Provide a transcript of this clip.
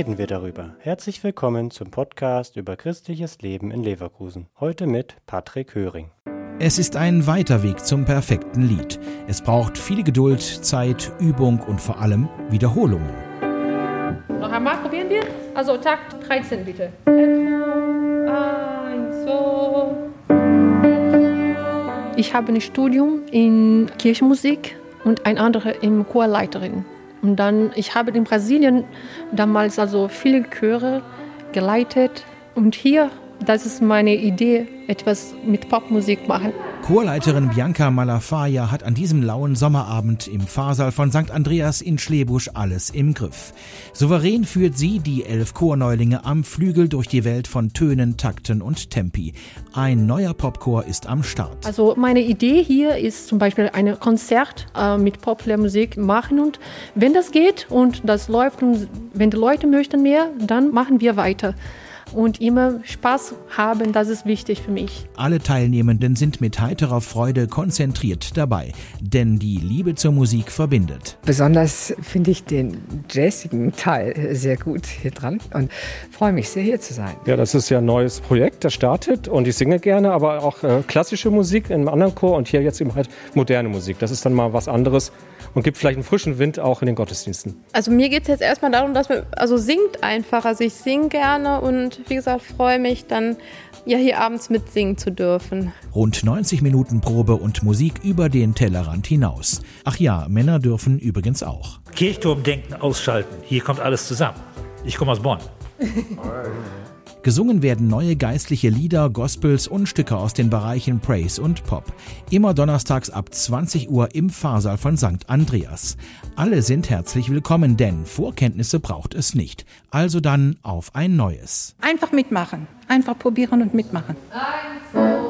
reden wir darüber. Herzlich willkommen zum Podcast über christliches Leben in Leverkusen. Heute mit Patrick Höring. Es ist ein weiter Weg zum perfekten Lied. Es braucht viel Geduld, Zeit, Übung und vor allem Wiederholungen. Noch einmal probieren wir. Also Takt 13 bitte. Eins. Ich habe ein Studium in Kirchenmusik und ein anderes im Chorleiterin. Und dann, ich habe in Brasilien damals also viele Chöre geleitet. Und hier das ist meine Idee, etwas mit Popmusik machen. Chorleiterin Bianca Malafaia hat an diesem lauen Sommerabend im Pfarrsaal von St. Andreas in Schlebusch alles im Griff. Souverän führt sie die elf Chorneulinge am Flügel durch die Welt von Tönen, Takten und Tempi. Ein neuer Popchor ist am Start. Also meine Idee hier ist zum Beispiel ein Konzert äh, mit Populärmusik machen und wenn das geht und das läuft und wenn die Leute möchten mehr, dann machen wir weiter und immer Spaß haben, das ist wichtig für mich. Alle Teilnehmenden sind mit heiterer Freude konzentriert dabei, denn die Liebe zur Musik verbindet. Besonders finde ich den jazzigen Teil sehr gut hier dran und freue mich sehr hier zu sein. Ja, das ist ja ein neues Projekt, das startet und ich singe gerne, aber auch äh, klassische Musik in einem anderen Chor und hier jetzt eben halt moderne Musik. Das ist dann mal was anderes und gibt vielleicht einen frischen Wind auch in den Gottesdiensten. Also mir geht es jetzt erstmal darum, dass man also singt einfach. Also ich singe gerne und wie gesagt, freue mich dann ja hier abends mitsingen zu dürfen. Rund 90 Minuten Probe und Musik über den Tellerrand hinaus. Ach ja, Männer dürfen übrigens auch. Kirchturmdenken ausschalten. Hier kommt alles zusammen. Ich komme aus Bonn. Gesungen werden neue geistliche Lieder, Gospels und Stücke aus den Bereichen Praise und Pop. Immer donnerstags ab 20 Uhr im Pfarrsaal von St. Andreas. Alle sind herzlich willkommen, denn Vorkenntnisse braucht es nicht. Also dann auf ein neues. Einfach mitmachen. Einfach probieren und mitmachen. Eins,